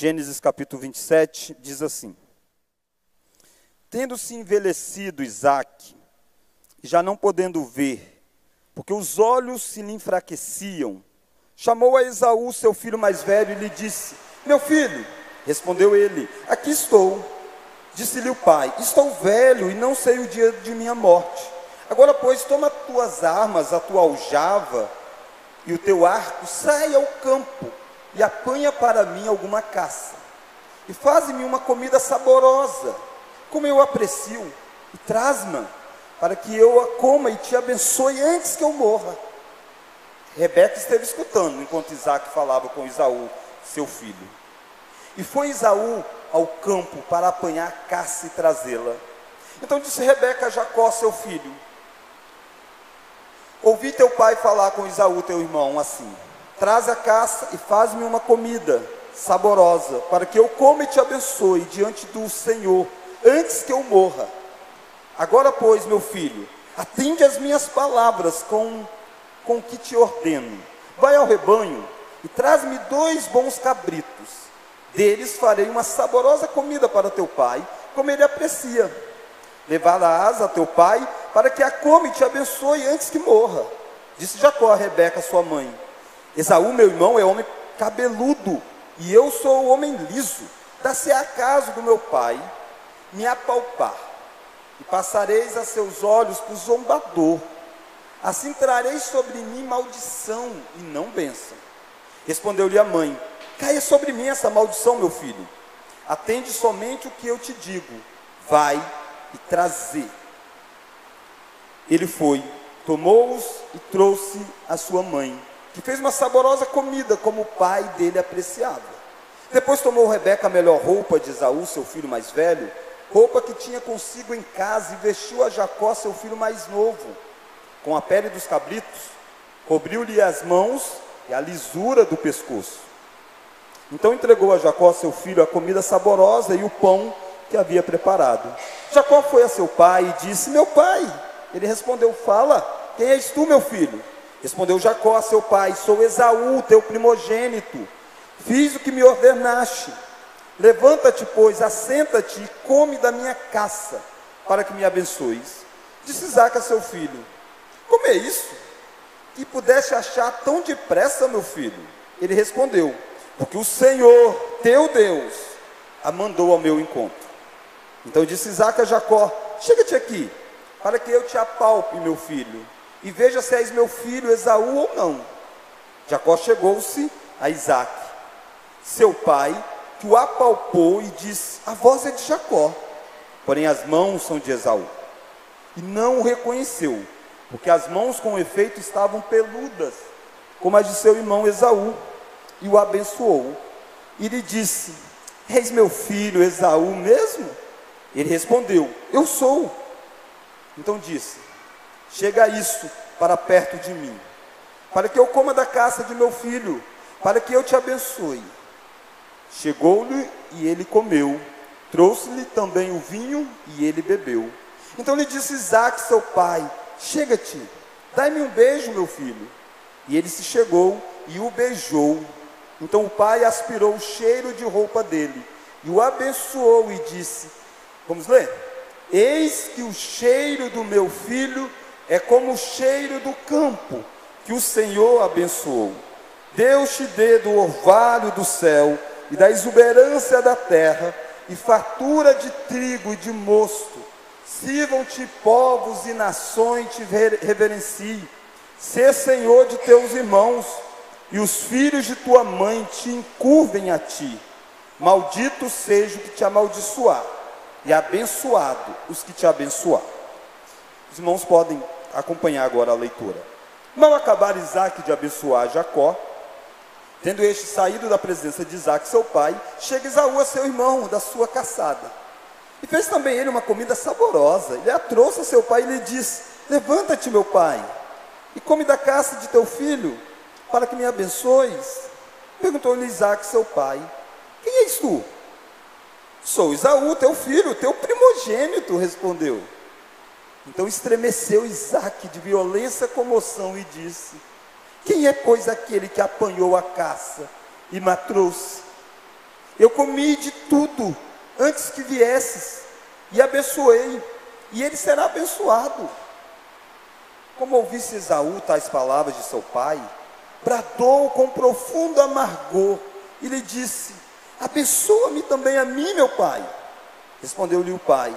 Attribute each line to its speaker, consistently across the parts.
Speaker 1: Gênesis capítulo 27 diz assim: Tendo-se envelhecido Isaac, já não podendo ver, porque os olhos se lhe enfraqueciam, chamou a Esaú, seu filho mais velho, e lhe disse: Meu filho, respondeu ele: Aqui estou. Disse-lhe o pai: Estou velho e não sei o dia de minha morte. Agora, pois, toma tuas armas, a tua aljava e o teu arco, sai ao campo e apanha para mim alguma caça. E faz-me uma comida saborosa, como eu aprecio, e traz-me para que eu a coma e te abençoe antes que eu morra. Rebeca esteve escutando enquanto Isaac falava com Isaú, seu filho. E foi Isaú ao campo para apanhar a caça e trazê-la. Então disse Rebeca a Jacó, seu filho: Ouvi teu pai falar com Isaú, teu irmão, assim: Traz a caça e faz-me uma comida saborosa, para que eu coma e te abençoe diante do Senhor, antes que eu morra. Agora, pois, meu filho, atende as minhas palavras com, com que te ordeno. Vai ao rebanho e traz-me dois bons cabritos. Deles farei uma saborosa comida para teu pai, como ele aprecia. Levá-la-ás a teu pai, para que a come e te abençoe antes que morra. Disse Jacó a Rebeca, sua mãe: Esaú, meu irmão, é homem cabeludo, e eu sou o homem liso. Dá-se acaso do meu pai me apalpar, e passareis a seus olhos por zombador. Assim trareis sobre mim maldição e não bênção. Respondeu-lhe a mãe: Caia sobre mim essa maldição, meu filho. Atende somente o que eu te digo. Vai e trazer. Ele foi, tomou-os e trouxe a sua mãe, que fez uma saborosa comida, como o pai dele apreciava. Depois tomou Rebeca a melhor roupa de Esaú, seu filho mais velho, roupa que tinha consigo em casa, e vestiu a Jacó, seu filho mais novo, com a pele dos cabritos, cobriu-lhe as mãos e a lisura do pescoço. Então entregou a Jacó, seu filho, a comida saborosa e o pão que havia preparado. Jacó foi a seu pai e disse: Meu pai. Ele respondeu: Fala, quem és tu, meu filho? Respondeu Jacó a seu pai: Sou Esaú, teu primogênito. Fiz o que me ordenaste. Levanta-te, pois, assenta-te e come da minha caça, para que me abençoes. Disse Isaac a seu filho: Como é isso? Que pudeste achar tão depressa, meu filho? Ele respondeu: Porque o Senhor, teu Deus, a mandou ao meu encontro. Então disse Isaac a Jacó: Chega-te aqui, para que eu te apalpe, meu filho, e veja se és meu filho Esaú ou não. Jacó chegou-se a Isaac, seu pai, que o apalpou e disse: A voz é de Jacó, porém as mãos são de Esaú. E não o reconheceu, porque as mãos com efeito estavam peludas, como as de seu irmão Esaú, e o abençoou. E lhe disse: És meu filho Esaú mesmo? Ele respondeu: Eu sou. Então disse: Chega isso para perto de mim, para que eu coma da caça de meu filho, para que eu te abençoe. Chegou-lhe e ele comeu. Trouxe-lhe também o vinho e ele bebeu. Então lhe disse Isaac, seu pai: Chega-te, dai-me um beijo, meu filho. E ele se chegou e o beijou. Então o pai aspirou o cheiro de roupa dele e o abençoou e disse: Vamos ler? Eis que o cheiro do meu filho é como o cheiro do campo que o Senhor abençoou. Deus te dê do orvalho do céu e da exuberância da terra, e fartura de trigo e de mosto. Sirvam-te povos e nações te reverenciem. Ser Senhor de teus irmãos, e os filhos de tua mãe te encurvem a ti. Maldito seja o que te amaldiçoar e abençoado os que te abençoar. Os irmãos podem acompanhar agora a leitura. Mal acabar Isaac de abençoar Jacó, tendo este saído da presença de Isaac, seu pai, chega Isaú a seu irmão da sua caçada. E fez também ele uma comida saborosa. Ele a trouxe a seu pai e lhe disse: Levanta-te, meu pai, e come da caça de teu filho, para que me abençoes. Perguntou-lhe Isaac, seu pai: Quem és tu? Sou Isaú, teu filho, teu primogênito, respondeu. Então estremeceu Isaac de violência comoção e disse: Quem é, pois, aquele que apanhou a caça e me trouxe? Eu comi de tudo antes que viesses, e abençoei, e ele será abençoado. Como ouvisse Esaú tais palavras de seu pai, bradou com profundo amargor e lhe disse: Abençoa-me também a mim, meu pai. Respondeu-lhe o pai: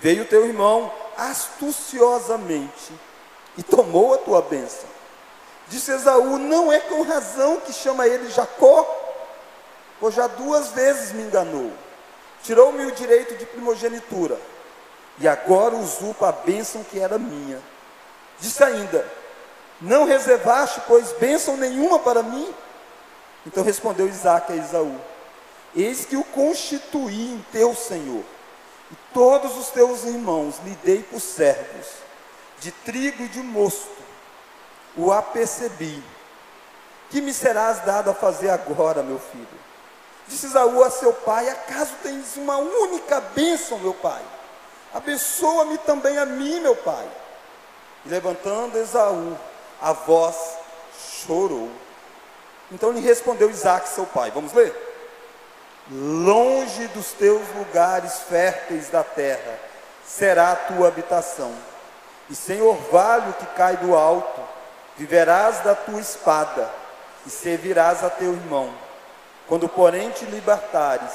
Speaker 1: Veio teu irmão astuciosamente e tomou a tua bênção. Disse Esaú: Não é com razão que chama ele Jacó, pois já duas vezes me enganou. Tirou-me o direito de primogenitura, e agora usurpa a bênção que era minha. Disse ainda: Não reservaste, pois, bênção nenhuma para mim? Então respondeu Isaac a Esaú: Eis que o constituí em teu Senhor, todos os teus irmãos lhe dei por servos, de trigo e de mosto, o apercebi. Que me serás dado a fazer agora, meu filho? Disse Esaú a seu pai: Acaso tens uma única bênção, meu pai? Abençoa-me também a mim, meu pai. E levantando Esaú, a voz chorou. Então lhe respondeu Isaac, seu pai. Vamos ler? Longe dos teus lugares férteis da terra será a tua habitação, e sem orvalho que cai do alto, viverás da tua espada, e servirás a teu irmão. Quando, porém, te libertares,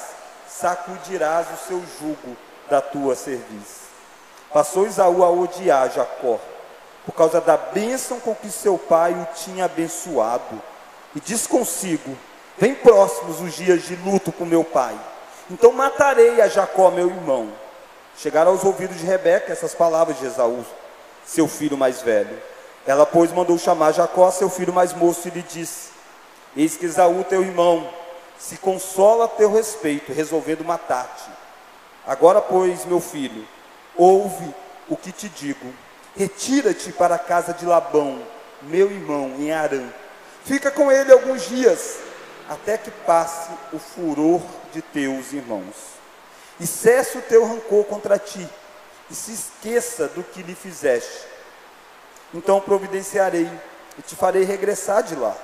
Speaker 1: sacudirás o seu jugo da tua serviço. Passou Isaú a odiar Jacó, por causa da bênção com que seu pai o tinha abençoado, e diz consigo: Vem próximos os dias de luto com meu pai. Então matarei a Jacó, meu irmão. Chegaram aos ouvidos de Rebeca essas palavras de Esaú, seu filho mais velho. Ela, pois, mandou chamar Jacó, seu filho mais moço, e lhe disse: Eis que Esaú, teu irmão, se consola a teu respeito, resolvendo matar-te. Agora, pois, meu filho, ouve o que te digo. Retira-te para a casa de Labão, meu irmão, em Arã. Fica com ele alguns dias até que passe o furor de teus irmãos. E cesse o teu rancor contra ti, e se esqueça do que lhe fizeste. Então providenciarei e te farei regressar de lá,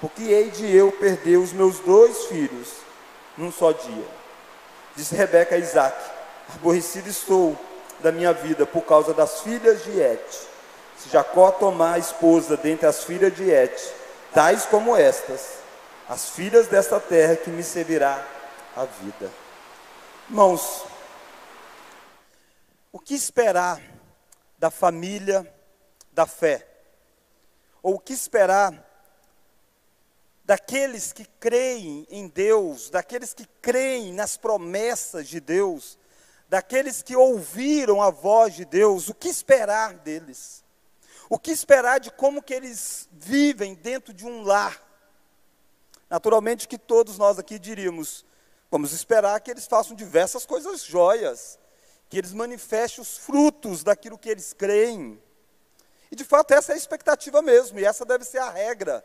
Speaker 1: porque hei de eu perder os meus dois filhos num só dia. Disse Rebeca a Isaac: Aborrecido estou da minha vida por causa das filhas de Et. Se Jacó tomar a esposa dentre as filhas de Et, tais como estas, as filhas desta terra que me servirá a vida. Irmãos, o que esperar da família da fé? Ou o que esperar daqueles que creem em Deus, daqueles que creem nas promessas de Deus, daqueles que ouviram a voz de Deus, o que esperar deles? O que esperar de como que eles vivem dentro de um lar? Naturalmente que todos nós aqui diríamos, vamos esperar que eles façam diversas coisas joias, que eles manifestem os frutos daquilo que eles creem. E de fato essa é a expectativa mesmo, e essa deve ser a regra.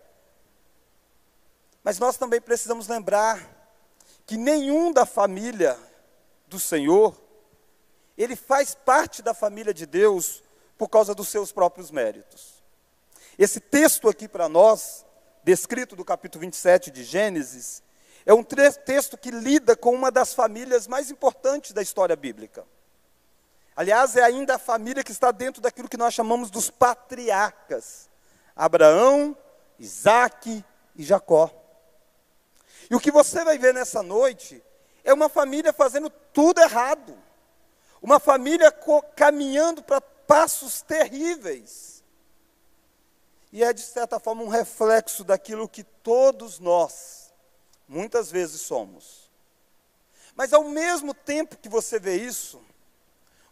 Speaker 1: Mas nós também precisamos lembrar que nenhum da família do Senhor, ele faz parte da família de Deus por causa dos seus próprios méritos. Esse texto aqui para nós, descrito do capítulo 27 de Gênesis, é um texto que lida com uma das famílias mais importantes da história bíblica. Aliás, é ainda a família que está dentro daquilo que nós chamamos dos patriarcas: Abraão, Isaac e Jacó. E o que você vai ver nessa noite é uma família fazendo tudo errado, uma família caminhando para passos terríveis. E é, de certa forma, um reflexo daquilo que todos nós, muitas vezes, somos. Mas, ao mesmo tempo que você vê isso,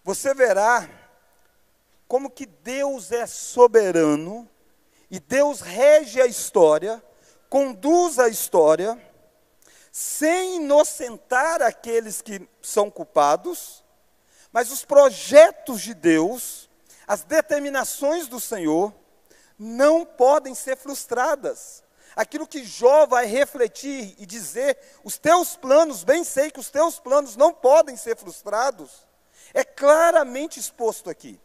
Speaker 1: você verá como que Deus é soberano e Deus rege a história, conduz a história, sem inocentar aqueles que são culpados, mas os projetos de Deus, as determinações do Senhor, não podem ser frustradas. Aquilo que Jó vai refletir e dizer, os teus planos, bem sei que os teus planos não podem ser frustrados, é claramente exposto aqui.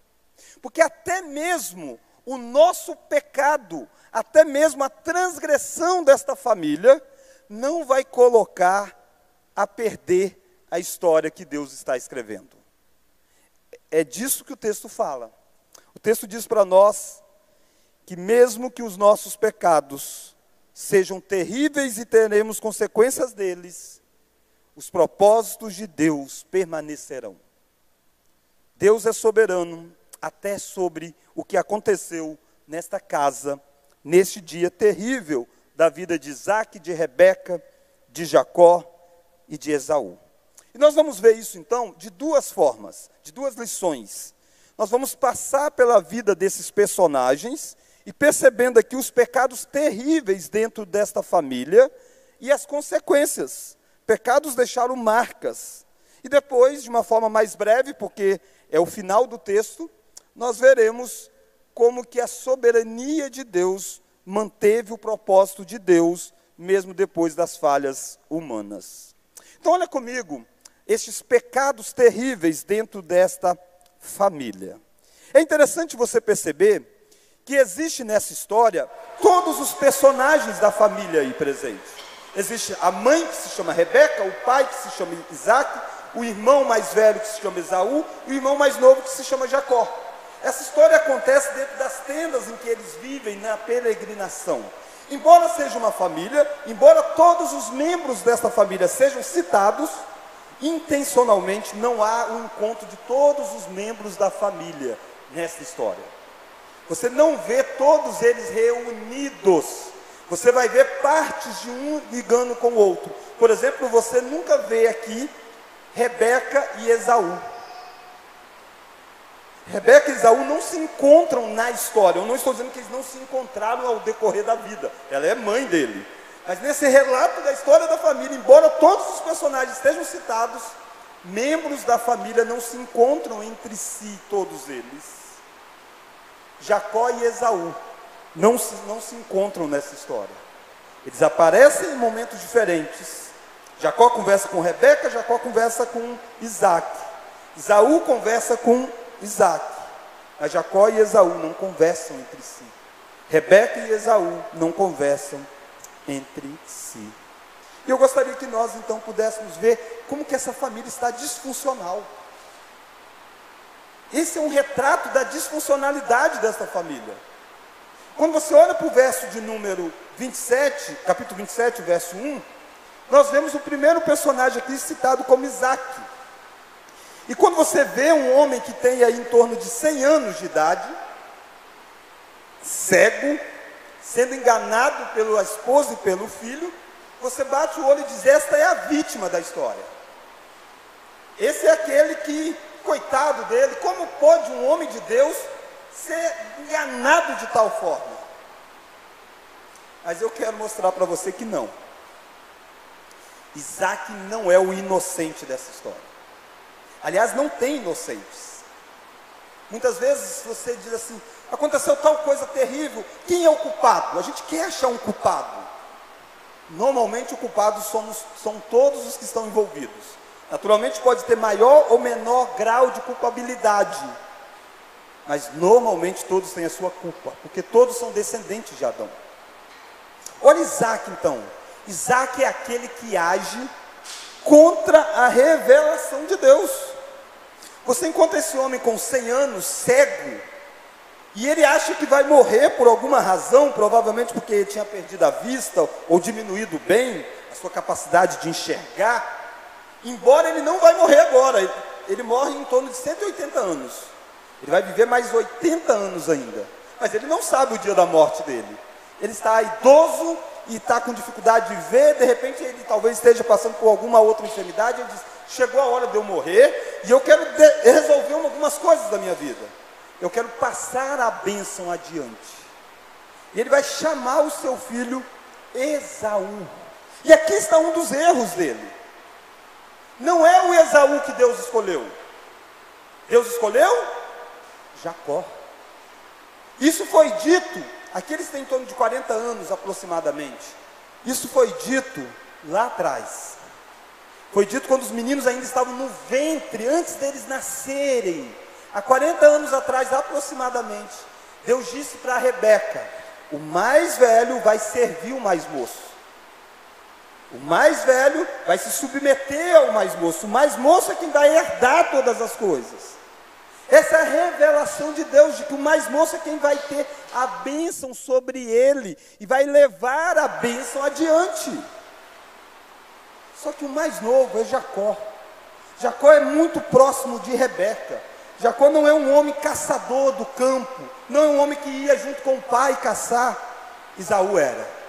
Speaker 1: Porque até mesmo o nosso pecado, até mesmo a transgressão desta família, não vai colocar a perder a história que Deus está escrevendo. É disso que o texto fala. O texto diz para nós que, mesmo que os nossos pecados sejam terríveis e teremos consequências deles, os propósitos de Deus permanecerão. Deus é soberano até sobre o que aconteceu nesta casa, neste dia terrível da vida de Isaac, de Rebeca, de Jacó e de Esaú. E nós vamos ver isso então de duas formas, de duas lições. Nós vamos passar pela vida desses personagens e percebendo aqui os pecados terríveis dentro desta família e as consequências. Pecados deixaram marcas. E depois, de uma forma mais breve, porque é o final do texto, nós veremos como que a soberania de Deus manteve o propósito de Deus, mesmo depois das falhas humanas. Então, olha comigo, estes pecados terríveis dentro desta família. É interessante você perceber que existe nessa história todos os personagens da família aí presentes. Existe a mãe que se chama Rebeca, o pai que se chama Isaac, o irmão mais velho que se chama Esaú e o irmão mais novo que se chama Jacó. Essa história acontece dentro das tendas em que eles vivem na peregrinação. Embora seja uma família, embora todos os membros desta família sejam citados, intencionalmente não há um encontro de todos os membros da família nessa história. Você não vê todos eles reunidos. Você vai ver partes de um ligando com o outro. Por exemplo, você nunca vê aqui Rebeca e Esaú. Rebeca e Esaú não se encontram na história. Eu não estou dizendo que eles não se encontraram ao decorrer da vida. Ela é mãe dele. Mas nesse relato da história da família, embora todos os personagens estejam citados, membros da família não se encontram entre si, todos eles. Jacó e Esaú não se, não se encontram nessa história. Eles aparecem em momentos diferentes. Jacó conversa com Rebeca, Jacó conversa com Isaac. Esaú conversa com Isaac. Mas Jacó e Esaú não conversam entre si. Rebeca e Esaú não conversam entre si. E eu gostaria que nós então pudéssemos ver como que essa família está disfuncional. Esse é um retrato da disfuncionalidade dessa família. Quando você olha para o verso de número 27, capítulo 27, verso 1, nós vemos o primeiro personagem aqui citado como Isaac. E quando você vê um homem que tem aí em torno de 100 anos de idade, cego, sendo enganado pela esposa e pelo filho, você bate o olho e diz: Esta é a vítima da história. Esse é aquele que, coitado dele, como pode um homem de Deus ser enganado de tal forma? Mas eu quero mostrar para você que não. Isaac não é o inocente dessa história. Aliás, não tem inocentes. Muitas vezes você diz assim: aconteceu tal coisa terrível, quem é o culpado? A gente quer achar um culpado. Normalmente o culpado somos, são todos os que estão envolvidos. Naturalmente pode ter maior ou menor grau de culpabilidade. Mas normalmente todos têm a sua culpa, porque todos são descendentes de Adão. Olha Isaac então. Isaac é aquele que age contra a revelação de Deus. Você encontra esse homem com 100 anos, cego, e ele acha que vai morrer por alguma razão, provavelmente porque ele tinha perdido a vista ou diminuído bem a sua capacidade de enxergar. Embora ele não vai morrer agora, ele, morre em torno de 180 anos. Ele vai viver mais 80 anos ainda. Mas ele não sabe o dia da morte dele. Ele está idoso e está com dificuldade de ver, de repente ele talvez esteja passando por alguma outra enfermidade, ele diz, chegou a hora de eu morrer e eu quero resolver algumas coisas da minha vida. Eu quero passar a bênção adiante. E ele vai chamar o seu filho Esaú. E aqui está um dos erros dele. Não é o Esaú que Deus escolheu. Deus escolheu Jacó. Isso foi dito, aqui eles têm em torno de 40 anos aproximadamente. Isso foi dito lá atrás. Foi dito quando os meninos ainda estavam no ventre, antes deles nascerem. Há 40 anos atrás, aproximadamente, Deus disse para Rebeca: O mais velho vai servir o mais moço. O mais velho vai se submeter ao mais moço. O mais moço é quem vai herdar todas as coisas. Essa é a revelação de Deus, de que o mais moço é quem vai ter a bênção sobre ele e vai levar a bênção adiante. Só que o mais novo é Jacó. Jacó é muito próximo de Rebeca. Jacó não é um homem caçador do campo, não é um homem que ia junto com o pai caçar. Isaú era.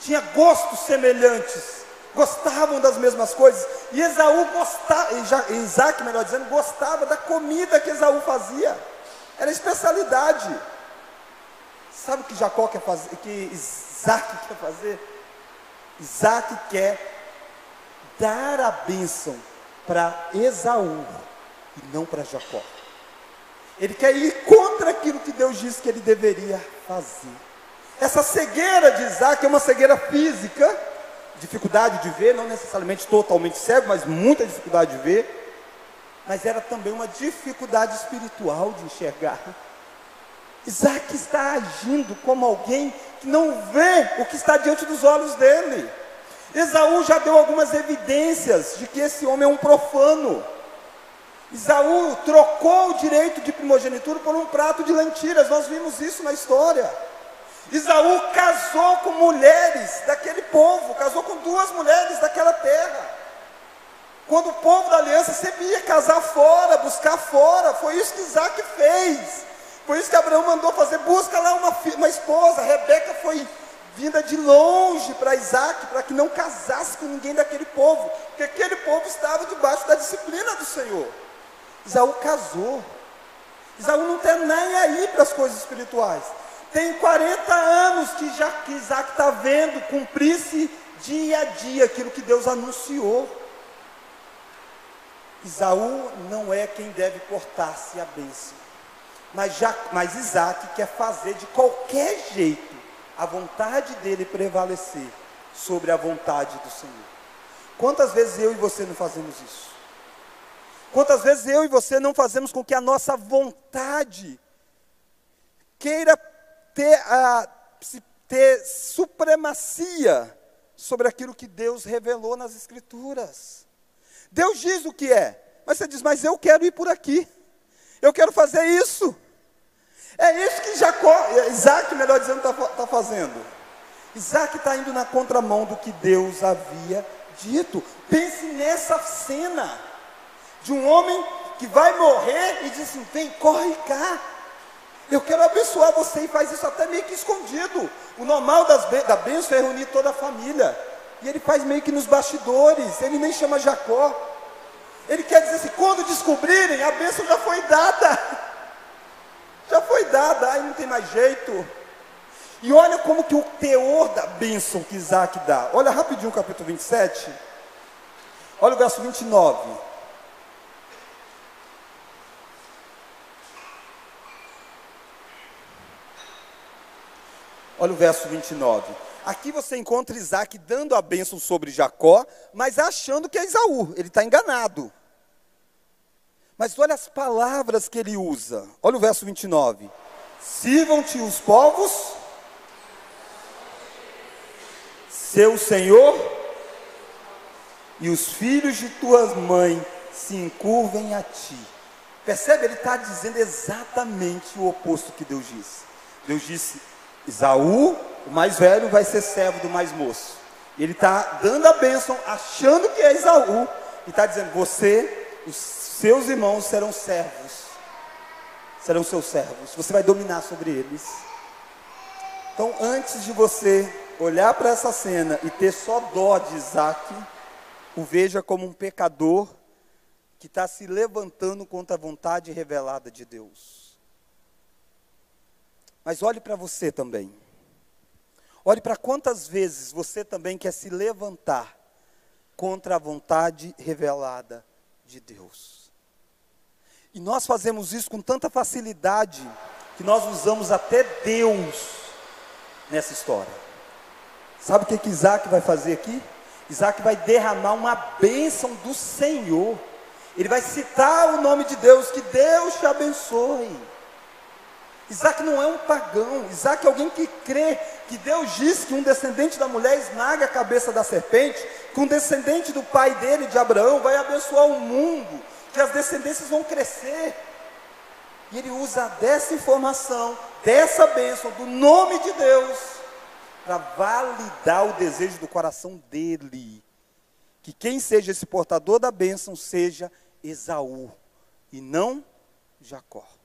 Speaker 1: Tinha gostos semelhantes, gostavam das mesmas coisas. E Esaú gostava, Isaac, melhor dizendo, gostava da comida que Esaú fazia. Era especialidade. Sabe o que Jacó quer fazer? Que Isaac quer fazer? Isaac quer dar a bênção para Esaú e não para Jacó. Ele quer ir contra aquilo que Deus disse que ele deveria fazer. Essa cegueira de Isaac é uma cegueira física, dificuldade de ver, não necessariamente totalmente cego, mas muita dificuldade de ver. Mas era também uma dificuldade espiritual de enxergar. Isaac está agindo como alguém que não vê o que está diante dos olhos dele. Esaú já deu algumas evidências de que esse homem é um profano. Esaú trocou o direito de primogenitura por um prato de lentilhas, nós vimos isso na história. Isaú casou com mulheres daquele povo, casou com duas mulheres daquela terra. Quando o povo da aliança sempre ia casar fora, buscar fora, foi isso que Isaac fez. Foi isso que Abraão mandou fazer, busca lá uma, uma esposa. Rebeca foi vinda de longe para Isaac, para que não casasse com ninguém daquele povo, porque aquele povo estava debaixo da disciplina do Senhor. Isaú casou. Isaú não tem nem aí para as coisas espirituais. Tem 40 anos que, já, que Isaac está vendo cumprir-se dia a dia aquilo que Deus anunciou. Isaú não é quem deve portar-se a bênção. Mas, já, mas Isaac quer fazer de qualquer jeito a vontade dele prevalecer sobre a vontade do Senhor. Quantas vezes eu e você não fazemos isso? Quantas vezes eu e você não fazemos com que a nossa vontade queira ter, a, ter supremacia sobre aquilo que Deus revelou nas Escrituras. Deus diz o que é, mas você diz, mas eu quero ir por aqui, eu quero fazer isso. É isso que Jacó, Isaac, melhor dizendo, está tá fazendo. Isaac está indo na contramão do que Deus havia dito. Pense nessa cena de um homem que vai morrer e diz assim: vem, corre cá. Eu quero abençoar você e faz isso até meio que escondido. O normal das, da bênção é reunir toda a família. E ele faz meio que nos bastidores, ele nem chama Jacó. Ele quer dizer assim: quando descobrirem, a bênção já foi dada. Já foi dada, aí não tem mais jeito. E olha como que o teor da bênção que Isaac dá. Olha rapidinho o capítulo 27. Olha o verso 29. Olha o verso 29. Aqui você encontra Isaac dando a bênção sobre Jacó, mas achando que é Esaú. Ele está enganado. Mas olha as palavras que ele usa. Olha o verso 29. Sirvam-te os povos, seu Senhor, e os filhos de tua mãe se encurvem a ti. Percebe? Ele está dizendo exatamente o oposto que Deus disse. Deus disse: Isaú, o mais velho, vai ser servo do mais moço. Ele está dando a bênção, achando que é Isaú, e está dizendo: Você, os seus irmãos serão servos, serão seus servos, você vai dominar sobre eles. Então, antes de você olhar para essa cena e ter só dó de Isaac, o veja como um pecador que está se levantando contra a vontade revelada de Deus. Mas olhe para você também. Olhe para quantas vezes você também quer se levantar contra a vontade revelada de Deus. E nós fazemos isso com tanta facilidade que nós usamos até Deus nessa história. Sabe o que, que Isaac vai fazer aqui? Isaac vai derramar uma bênção do Senhor. Ele vai citar o nome de Deus, que Deus te abençoe. Isaac não é um pagão, Isaac é alguém que crê que Deus diz que um descendente da mulher esmaga a cabeça da serpente, que um descendente do pai dele, de Abraão, vai abençoar o mundo, que as descendências vão crescer. E ele usa dessa informação, dessa bênção, do nome de Deus, para validar o desejo do coração dele. Que quem seja esse portador da bênção seja Esaú e não Jacó.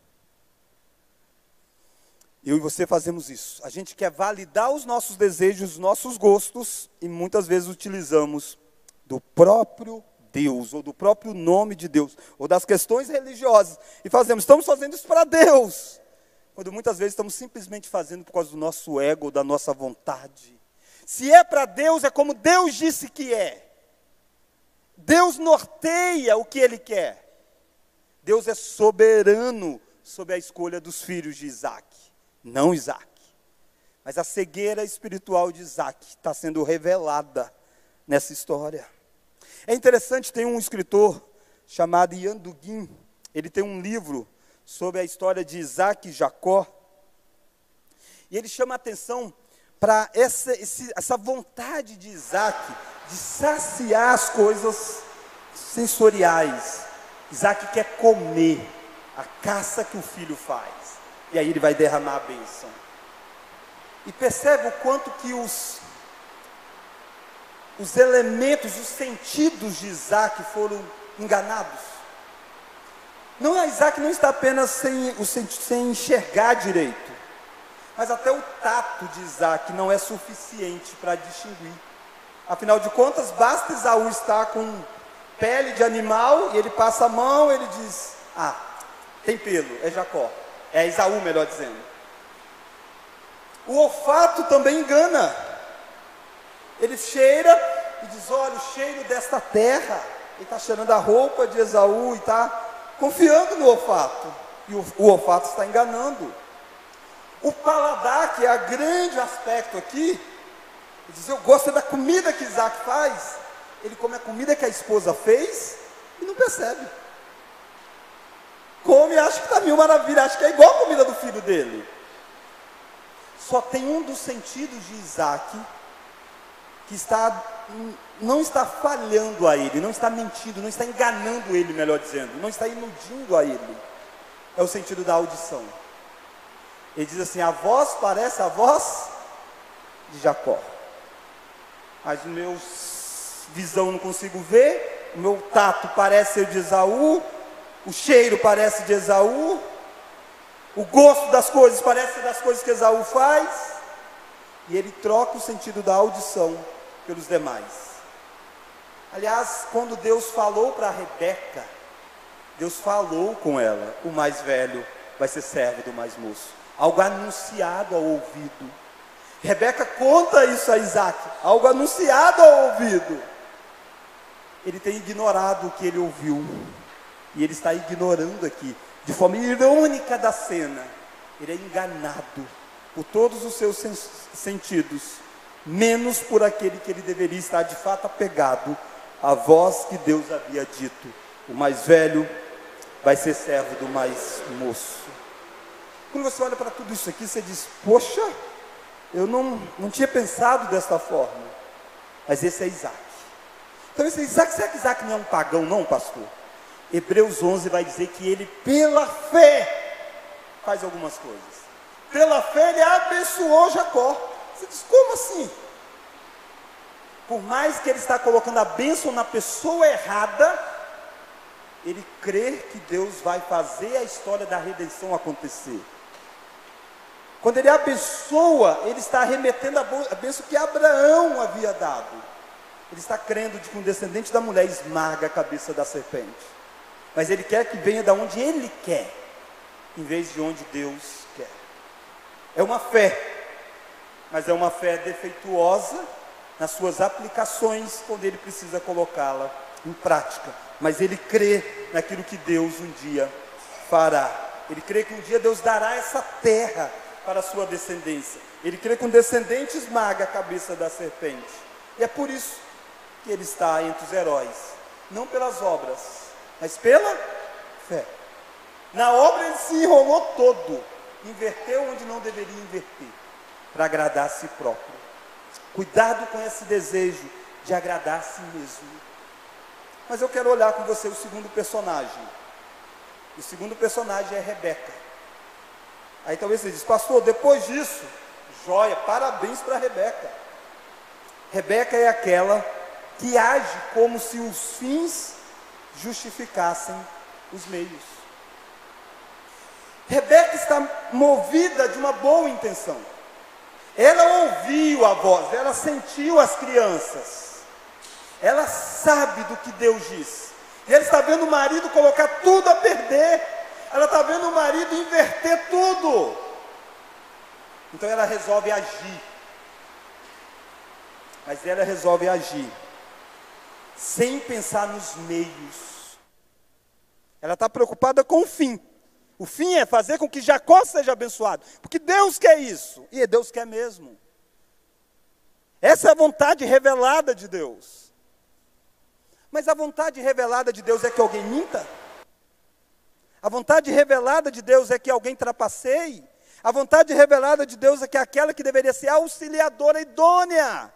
Speaker 1: Eu e você fazemos isso. A gente quer validar os nossos desejos, os nossos gostos, e muitas vezes utilizamos do próprio Deus, ou do próprio nome de Deus, ou das questões religiosas, e fazemos, estamos fazendo isso para Deus, quando muitas vezes estamos simplesmente fazendo por causa do nosso ego, da nossa vontade. Se é para Deus, é como Deus disse que é. Deus norteia o que Ele quer. Deus é soberano sobre a escolha dos filhos de Isaac não Isaac. Mas a cegueira espiritual de Isaac está sendo revelada nessa história. É interessante, tem um escritor chamado Ian Dugin, ele tem um livro sobre a história de Isaac e Jacó, e ele chama a atenção para essa, essa vontade de Isaac de saciar as coisas sensoriais. Isaac quer comer a caça que o filho faz. E aí ele vai derramar a bênção. E percebe o quanto que os, os elementos, os sentidos de Isaac foram enganados. Não, é Isaac não está apenas sem, sem enxergar direito, mas até o tato de Isaac não é suficiente para distinguir. Afinal de contas, basta Isaú estar com pele de animal e ele passa a mão, ele diz: Ah, tem pelo, é Jacó. É Esaú, melhor dizendo. O olfato também engana. Ele cheira e diz: Olha, o cheiro desta terra. Ele está cheirando a roupa de Esaú e está confiando no olfato. E o, o olfato está enganando. O paladar, que é o grande aspecto aqui, ele diz: Eu gosto da comida que Isaac faz. Ele come a comida que a esposa fez e não percebe come e acha que está mil maravilha, acha que é igual a comida do filho dele. Só tem um dos sentidos de Isaac que está, não está falhando a ele, não está mentindo, não está enganando ele, melhor dizendo, não está iludindo a ele. É o sentido da audição. Ele diz assim: a voz parece a voz de Jacó, mas meu visão não consigo ver, o meu tato parece ser de Esaú, o cheiro parece de Esaú, o gosto das coisas parece das coisas que Esaú faz, e ele troca o sentido da audição pelos demais. Aliás, quando Deus falou para Rebeca, Deus falou com ela: o mais velho vai ser servo do mais moço. Algo anunciado ao ouvido. Rebeca conta isso a Isaac, algo anunciado ao ouvido. Ele tem ignorado o que ele ouviu. E ele está ignorando aqui, de forma irônica da cena. Ele é enganado por todos os seus sentidos, menos por aquele que ele deveria estar de fato apegado à voz que Deus havia dito: o mais velho vai ser servo do mais moço. Quando você olha para tudo isso aqui, você diz: Poxa, eu não, não tinha pensado dessa forma. Mas esse é Isaac. Então, esse é Isaac, será que Isaac não é um pagão, não, pastor? Hebreus 11 vai dizer que ele, pela fé, faz algumas coisas. Pela fé, ele abençoou Jacó. Você diz, como assim? Por mais que ele está colocando a bênção na pessoa errada, ele crê que Deus vai fazer a história da redenção acontecer. Quando ele abençoa, ele está remetendo a bênção que Abraão havia dado. Ele está crendo de que um descendente da mulher esmaga a cabeça da serpente. Mas ele quer que venha da onde ele quer, em vez de onde Deus quer. É uma fé, mas é uma fé defeituosa nas suas aplicações, quando ele precisa colocá-la em prática. Mas ele crê naquilo que Deus um dia fará. Ele crê que um dia Deus dará essa terra para a sua descendência. Ele crê que um descendente esmaga a cabeça da serpente. E é por isso que ele está entre os heróis, não pelas obras, mas pela fé. Na obra ele se enrolou todo, inverteu onde não deveria inverter, para agradar a si próprio. Cuidado com esse desejo de agradar a si mesmo. Mas eu quero olhar com você o segundo personagem. O segundo personagem é Rebeca. Aí talvez você diz, pastor, depois disso, joia, parabéns para Rebeca. Rebeca é aquela que age como se os fins justificassem os meios. Rebeca está movida de uma boa intenção. Ela ouviu a voz, ela sentiu as crianças. Ela sabe do que Deus diz. E ela está vendo o marido colocar tudo a perder. Ela está vendo o marido inverter tudo. Então ela resolve agir. Mas ela resolve agir sem pensar nos meios. Ela está preocupada com o fim. O fim é fazer com que Jacó seja abençoado. Porque Deus quer isso. E Deus quer mesmo. Essa é a vontade revelada de Deus. Mas a vontade revelada de Deus é que alguém minta? A vontade revelada de Deus é que alguém trapaceie? A vontade revelada de Deus é que aquela que deveria ser auxiliadora idônea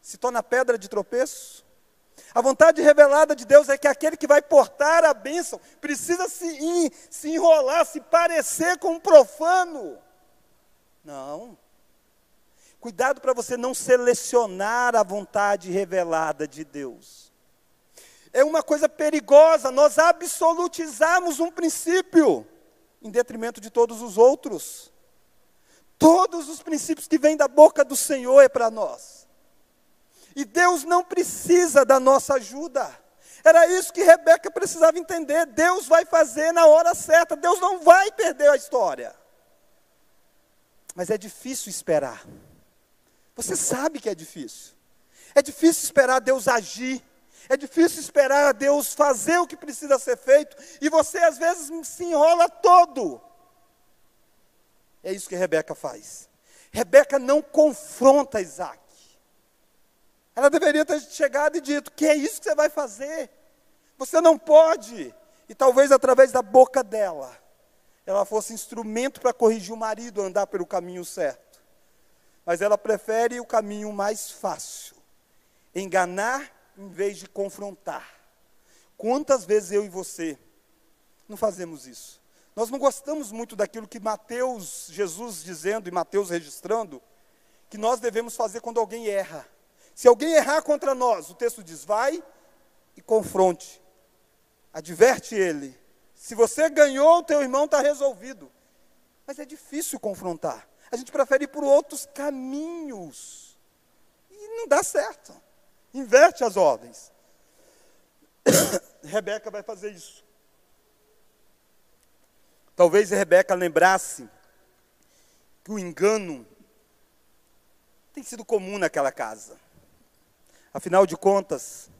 Speaker 1: se torna pedra de tropeço? A vontade revelada de Deus é que aquele que vai portar a bênção precisa se, se enrolar, se parecer com um profano. Não. Cuidado para você não selecionar a vontade revelada de Deus. É uma coisa perigosa nós absolutizarmos um princípio em detrimento de todos os outros. Todos os princípios que vêm da boca do Senhor é para nós. E Deus não precisa da nossa ajuda. Era isso que Rebeca precisava entender. Deus vai fazer na hora certa. Deus não vai perder a história. Mas é difícil esperar. Você sabe que é difícil. É difícil esperar Deus agir. É difícil esperar Deus fazer o que precisa ser feito. E você às vezes se enrola todo. É isso que Rebeca faz. Rebeca não confronta Isaac. Ela deveria ter chegado e dito: Que é isso que você vai fazer? Você não pode. E talvez através da boca dela, ela fosse instrumento para corrigir o marido a andar pelo caminho certo. Mas ela prefere o caminho mais fácil enganar em vez de confrontar. Quantas vezes eu e você não fazemos isso? Nós não gostamos muito daquilo que Mateus, Jesus dizendo e Mateus registrando, que nós devemos fazer quando alguém erra. Se alguém errar contra nós, o texto diz: vai e confronte, adverte ele. Se você ganhou, o teu irmão está resolvido. Mas é difícil confrontar. A gente prefere ir por outros caminhos. E não dá certo. Inverte as ordens. Rebeca vai fazer isso. Talvez Rebeca lembrasse que o engano tem sido comum naquela casa. Afinal de contas,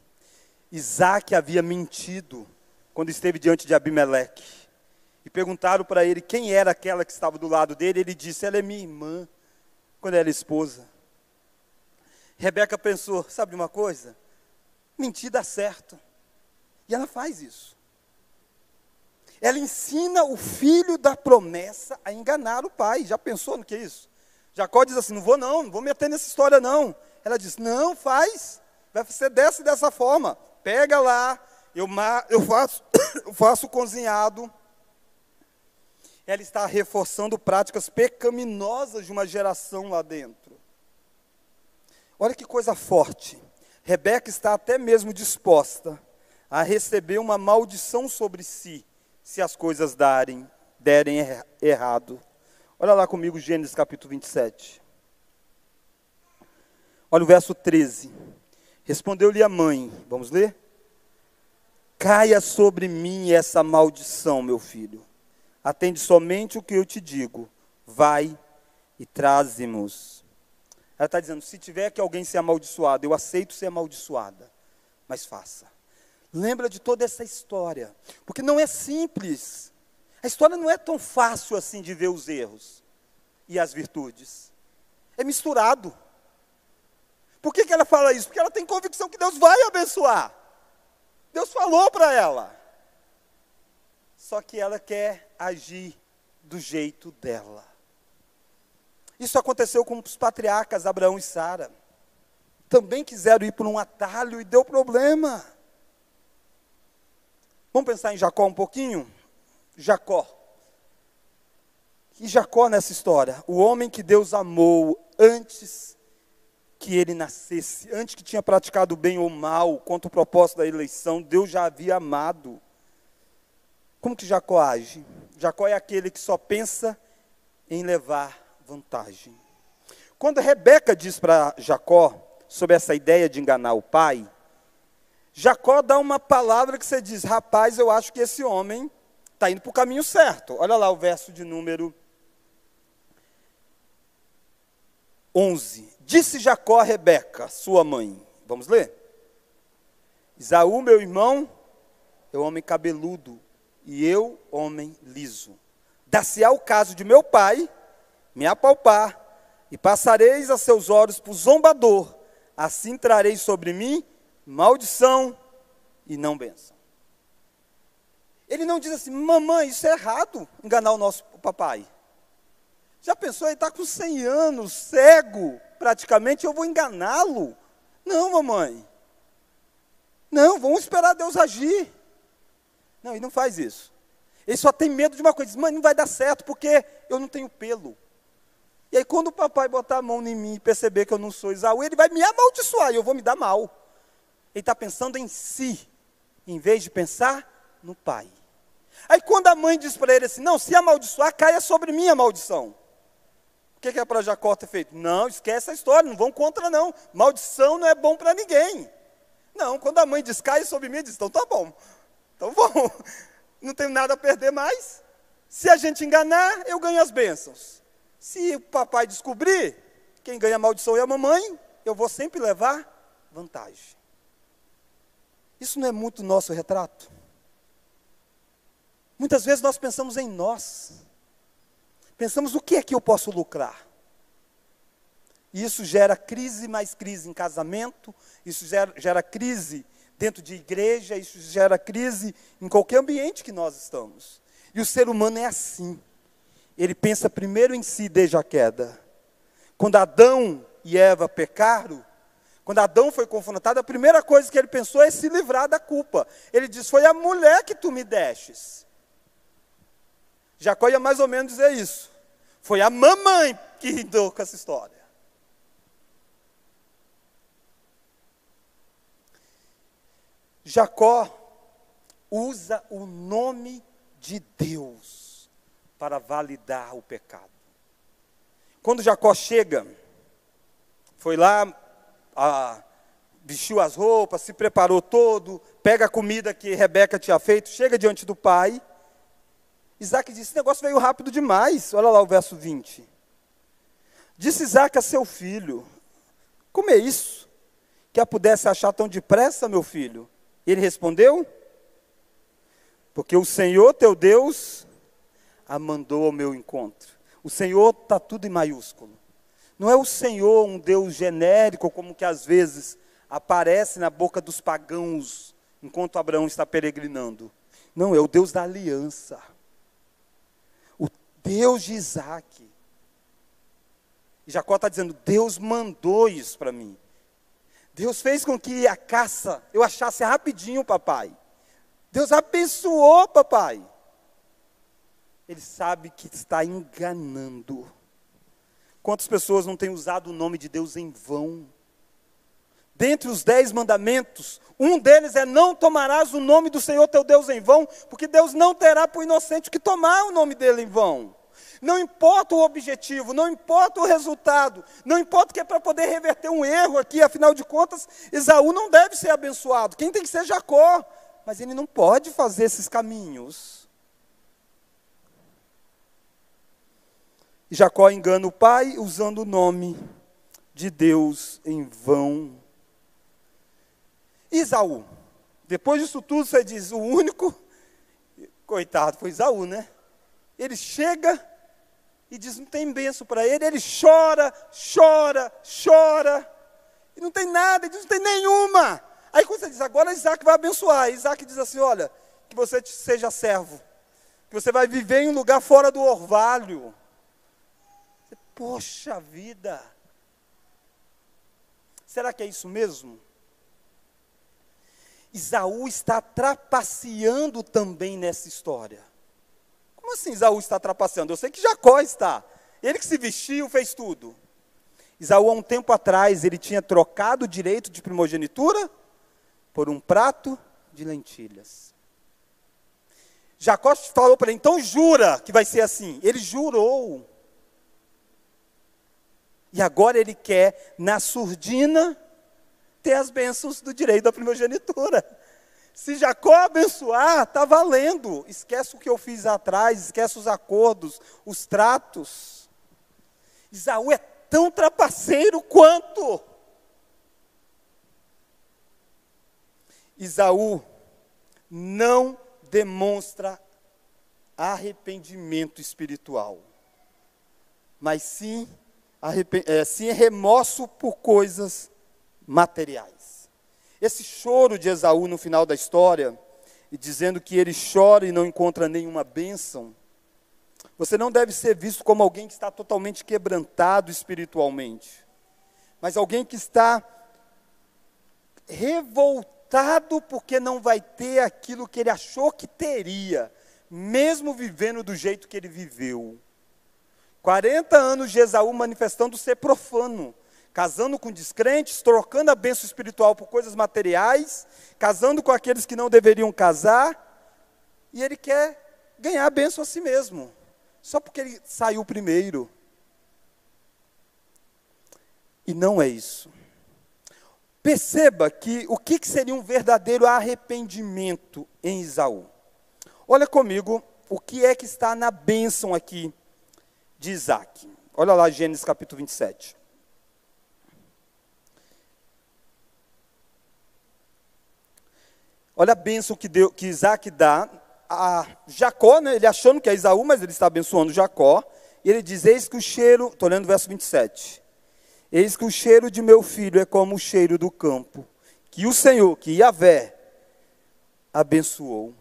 Speaker 1: Isaac havia mentido quando esteve diante de Abimeleque. E perguntaram para ele quem era aquela que estava do lado dele. Ele disse: Ela é minha irmã, quando era esposa. Rebeca pensou: Sabe de uma coisa? Mentir dá certo. E ela faz isso. Ela ensina o filho da promessa a enganar o pai. Já pensou no que é isso? Jacó diz assim: Não vou, não, não vou meter nessa história, não. Ela diz: Não, faz. Vai ser dessa forma. Pega lá, eu, eu, faço, eu faço cozinhado. Ela está reforçando práticas pecaminosas de uma geração lá dentro. Olha que coisa forte. Rebeca está até mesmo disposta a receber uma maldição sobre si, se as coisas darem, derem errado. Olha lá comigo Gênesis capítulo 27. Olha o verso 13. Respondeu-lhe a mãe, vamos ler? Caia sobre mim essa maldição, meu filho. Atende somente o que eu te digo. Vai e traze-nos. Ela está dizendo: se tiver que alguém ser amaldiçoado, eu aceito ser amaldiçoada, mas faça. Lembra de toda essa história, porque não é simples. A história não é tão fácil assim de ver os erros e as virtudes. É misturado. Por que, que ela fala isso? Porque ela tem convicção que Deus vai abençoar. Deus falou para ela. Só que ela quer agir do jeito dela. Isso aconteceu com os patriarcas Abraão e Sara. Também quiseram ir por um atalho e deu problema. Vamos pensar em Jacó um pouquinho? Jacó. E Jacó nessa história, o homem que Deus amou antes que ele nascesse, antes que tinha praticado bem ou mal contra o propósito da eleição, Deus já havia amado. Como que Jacó age? Jacó é aquele que só pensa em levar vantagem. Quando Rebeca diz para Jacó sobre essa ideia de enganar o pai, Jacó dá uma palavra que você diz: rapaz, eu acho que esse homem está indo para o caminho certo. Olha lá o verso de número 11. Disse Jacó a Rebeca, sua mãe. Vamos ler? Isaú, meu irmão, é homem cabeludo, e eu, homem liso. Dar-se-á o caso de meu pai me apalpar, e passareis a seus olhos por zombador, assim trareis sobre mim maldição e não bênção. Ele não diz assim, mamãe, isso é errado, enganar o nosso papai. Já pensou, ele está com 100 anos, cego, praticamente, eu vou enganá-lo? Não, mamãe. Não, vamos esperar Deus agir. Não, ele não faz isso. Ele só tem medo de uma coisa, diz, mãe, não vai dar certo, porque eu não tenho pelo. E aí, quando o papai botar a mão em mim e perceber que eu não sou Isaú, ele vai me amaldiçoar e eu vou me dar mal. Ele está pensando em si, em vez de pensar no pai. Aí quando a mãe diz para ele assim, não, se amaldiçoar, caia sobre mim a maldição. O que, que é para Jacó ter feito? Não, esquece a história, não vão contra não. Maldição não é bom para ninguém. Não, quando a mãe diz, caia sobre mim, diz, então tá bom. Então vamos, não tenho nada a perder mais. Se a gente enganar, eu ganho as bênçãos. Se o papai descobrir, quem ganha a maldição é a mamãe, eu vou sempre levar vantagem. Isso não é muito nosso retrato? Muitas vezes nós pensamos em nós. Pensamos o que é que eu posso lucrar. E isso gera crise mais crise em casamento, isso gera, gera crise dentro de igreja, isso gera crise em qualquer ambiente que nós estamos. E o ser humano é assim. Ele pensa primeiro em si desde a queda. Quando Adão e Eva pecaram, quando Adão foi confrontado, a primeira coisa que ele pensou é se livrar da culpa. Ele diz: Foi a mulher que tu me destes. Jacó ia mais ou menos dizer isso. Foi a mamãe que lidou com essa história. Jacó usa o nome de Deus para validar o pecado. Quando Jacó chega, foi lá a, vestiu as roupas, se preparou todo, pega a comida que Rebeca tinha feito, chega diante do pai. Isaac disse: Esse negócio veio rápido demais. Olha lá o verso 20. Disse Isaac a seu filho: Como é isso? Que a pudesse achar tão depressa, meu filho? Ele respondeu: Porque o Senhor teu Deus a mandou ao meu encontro. O Senhor está tudo em maiúsculo. Não é o Senhor um Deus genérico, como que às vezes aparece na boca dos pagãos enquanto Abraão está peregrinando. Não, é o Deus da aliança. Deus de Isaac. E Jacó está dizendo: Deus mandou isso para mim. Deus fez com que a caça eu achasse rapidinho, papai. Deus abençoou, papai. Ele sabe que está enganando. Quantas pessoas não têm usado o nome de Deus em vão? Dentre os dez mandamentos, um deles é não tomarás o nome do Senhor teu Deus em vão, porque Deus não terá para o inocente que tomar o nome dele em vão. Não importa o objetivo, não importa o resultado, não importa que é para poder reverter um erro aqui, afinal de contas, Esaú não deve ser abençoado, quem tem que ser Jacó, mas ele não pode fazer esses caminhos. E Jacó engana o pai usando o nome de Deus em vão. Isaú. Depois disso tudo, você diz: o único, coitado, foi Isaú, né? Ele chega e diz: não tem benção para ele. Ele chora, chora, chora. E não tem nada, ele diz: não tem nenhuma. Aí quando você diz: agora Isaac vai abençoar. Isaac diz assim: olha, que você seja servo que você vai viver em um lugar fora do orvalho. Poxa vida! Será que é isso mesmo? Isaú está trapaceando também nessa história. Como assim Isaú está trapaceando? Eu sei que Jacó está. Ele que se vestiu, fez tudo. Isaú, há um tempo atrás, ele tinha trocado o direito de primogenitura por um prato de lentilhas. Jacó falou para ele, então jura que vai ser assim. Ele jurou. E agora ele quer, na surdina, ter as bênçãos do direito da primogenitura. Se Jacó abençoar, está valendo. Esquece o que eu fiz atrás, esquece os acordos, os tratos. Isaú é tão trapaceiro quanto. Isaú não demonstra arrependimento espiritual, mas sim, é, sim remorso por coisas materiais. Esse choro de Esaú no final da história, e dizendo que ele chora e não encontra nenhuma bênção, você não deve ser visto como alguém que está totalmente quebrantado espiritualmente, mas alguém que está revoltado porque não vai ter aquilo que ele achou que teria, mesmo vivendo do jeito que ele viveu. 40 anos de Esaú manifestando ser profano, casando com descrentes, trocando a bênção espiritual por coisas materiais, casando com aqueles que não deveriam casar, e ele quer ganhar a bênção a si mesmo, só porque ele saiu primeiro. E não é isso. Perceba que o que seria um verdadeiro arrependimento em Isaú. Olha comigo o que é que está na bênção aqui de Isaac. Olha lá Gênesis capítulo 27. Olha a bênção que, deu, que Isaac dá a Jacó, né, ele achando que é Isaú, mas ele está abençoando Jacó. E ele diz: Eis que o cheiro, estou lendo o verso 27. Eis que o cheiro de meu filho é como o cheiro do campo, que o Senhor, que Yahvé, abençoou.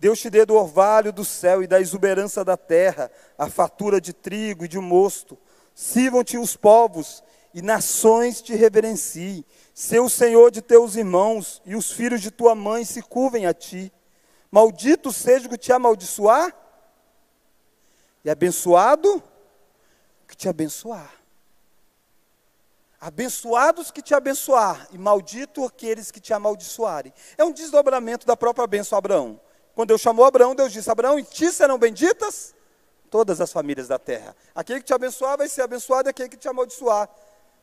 Speaker 1: Deus te dê do orvalho do céu e da exuberância da terra, a fatura de trigo e de mosto. Sirvam-te os povos e nações te reverenciem. Ser o Senhor de teus irmãos e os filhos de tua mãe se curvem a ti. Maldito seja o que te amaldiçoar e abençoado que te abençoar. Abençoados que te abençoar e maldito aqueles que te amaldiçoarem. É um desdobramento da própria bênção a Abraão. Quando Deus chamou Abraão, Deus disse: Abraão, em ti serão benditas todas as famílias da terra. Aquele que te abençoar vai ser abençoado, e aquele que te amaldiçoar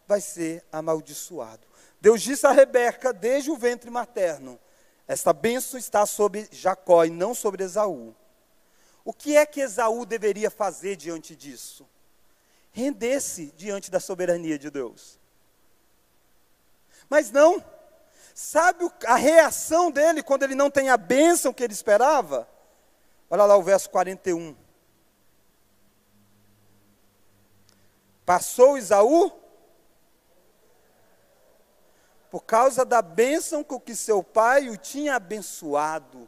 Speaker 1: vai ser amaldiçoado. Deus disse a Rebeca, desde o ventre materno: Esta bênção está sobre Jacó e não sobre Esaú. O que é que Esaú deveria fazer diante disso? Render-se diante da soberania de Deus. Mas não. Sabe a reação dele quando ele não tem a bênção que ele esperava? Olha lá o verso 41. Passou Isaú por causa da bênção com que seu pai o tinha abençoado,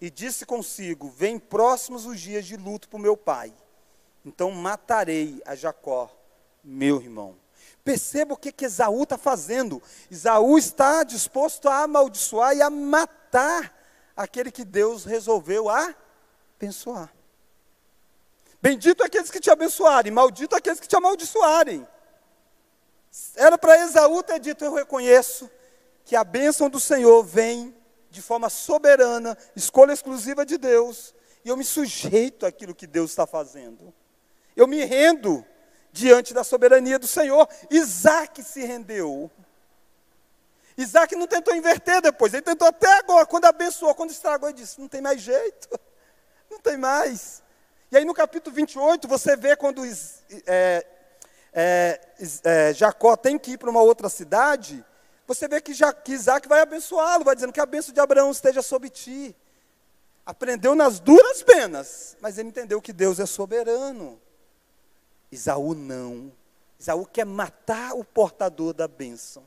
Speaker 1: e disse consigo: Vem próximos os dias de luto para o meu pai, então matarei a Jacó, meu irmão. Perceba o que, que Esaú está fazendo. Esaú está disposto a amaldiçoar e a matar aquele que Deus resolveu abençoar. Bendito aqueles que te abençoarem, maldito aqueles que te amaldiçoarem. Era para Esaú ter dito: Eu reconheço que a bênção do Senhor vem de forma soberana, escolha exclusiva de Deus, e eu me sujeito àquilo que Deus está fazendo. Eu me rendo diante da soberania do Senhor. Isaac se rendeu. Isaac não tentou inverter depois, ele tentou até agora, quando abençoou, quando estragou, ele disse: Não tem mais jeito, não tem mais. E aí no capítulo 28, você vê quando é, é, é, Jacó tem que ir para uma outra cidade, você vê que, Já, que Isaac vai abençoá-lo, vai dizendo que a bênção de Abraão esteja sobre ti. Aprendeu nas duras penas, mas ele entendeu que Deus é soberano. Isaú não. Isaú quer matar o portador da bênção.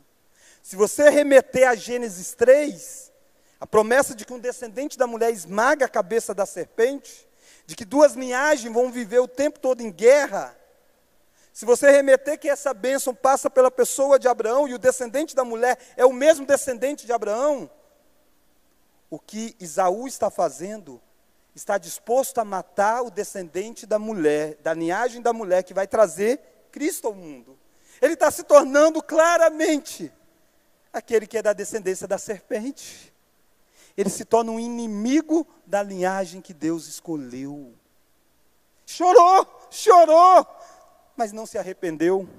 Speaker 1: Se você remeter a Gênesis 3, a promessa de que um descendente da mulher esmaga a cabeça da serpente, de que duas linhagens vão viver o tempo todo em guerra, se você remeter que essa bênção passa pela pessoa de Abraão e o descendente da mulher é o mesmo descendente de Abraão, o que Isaú está fazendo, está disposto a matar o descendente da mulher, da linhagem da mulher que vai trazer Cristo ao mundo. Ele está se tornando claramente aquele que é da descendência da serpente. Ele se torna um inimigo da linhagem que Deus escolheu. Chorou, chorou, mas não se arrependeu.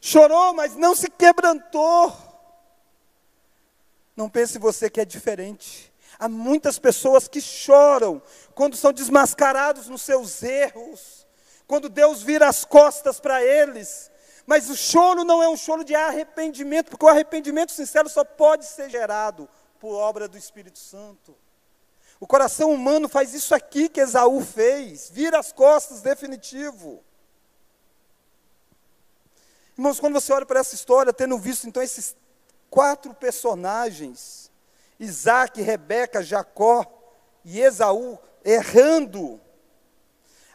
Speaker 1: Chorou, mas não se quebrantou. Não pense você que é diferente. Há muitas pessoas que choram quando são desmascarados nos seus erros, quando Deus vira as costas para eles. Mas o choro não é um choro de arrependimento, porque o arrependimento sincero só pode ser gerado por obra do Espírito Santo. O coração humano faz isso aqui que Esaú fez, vira as costas definitivo. Irmãos, quando você olha para essa história, tendo visto então esses quatro personagens, Isaac, Rebeca, Jacó e Esaú, errando,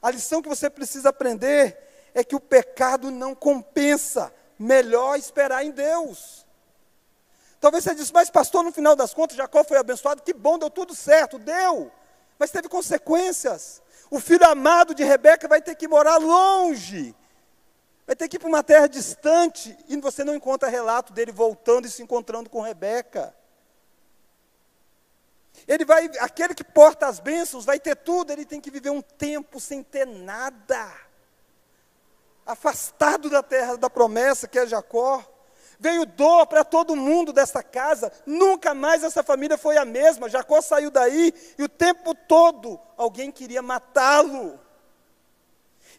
Speaker 1: a lição que você precisa aprender é que o pecado não compensa, melhor esperar em Deus. Talvez você disse, mas pastor, no final das contas, Jacó foi abençoado, que bom, deu tudo certo, deu, mas teve consequências. O filho amado de Rebeca vai ter que morar longe, Vai ter que ir para uma terra distante e você não encontra relato dele voltando e se encontrando com Rebeca. Ele vai, aquele que porta as bênçãos, vai ter tudo, ele tem que viver um tempo sem ter nada. Afastado da terra da promessa, que é Jacó. Veio dor para todo mundo dessa casa, nunca mais essa família foi a mesma. Jacó saiu daí e o tempo todo alguém queria matá-lo.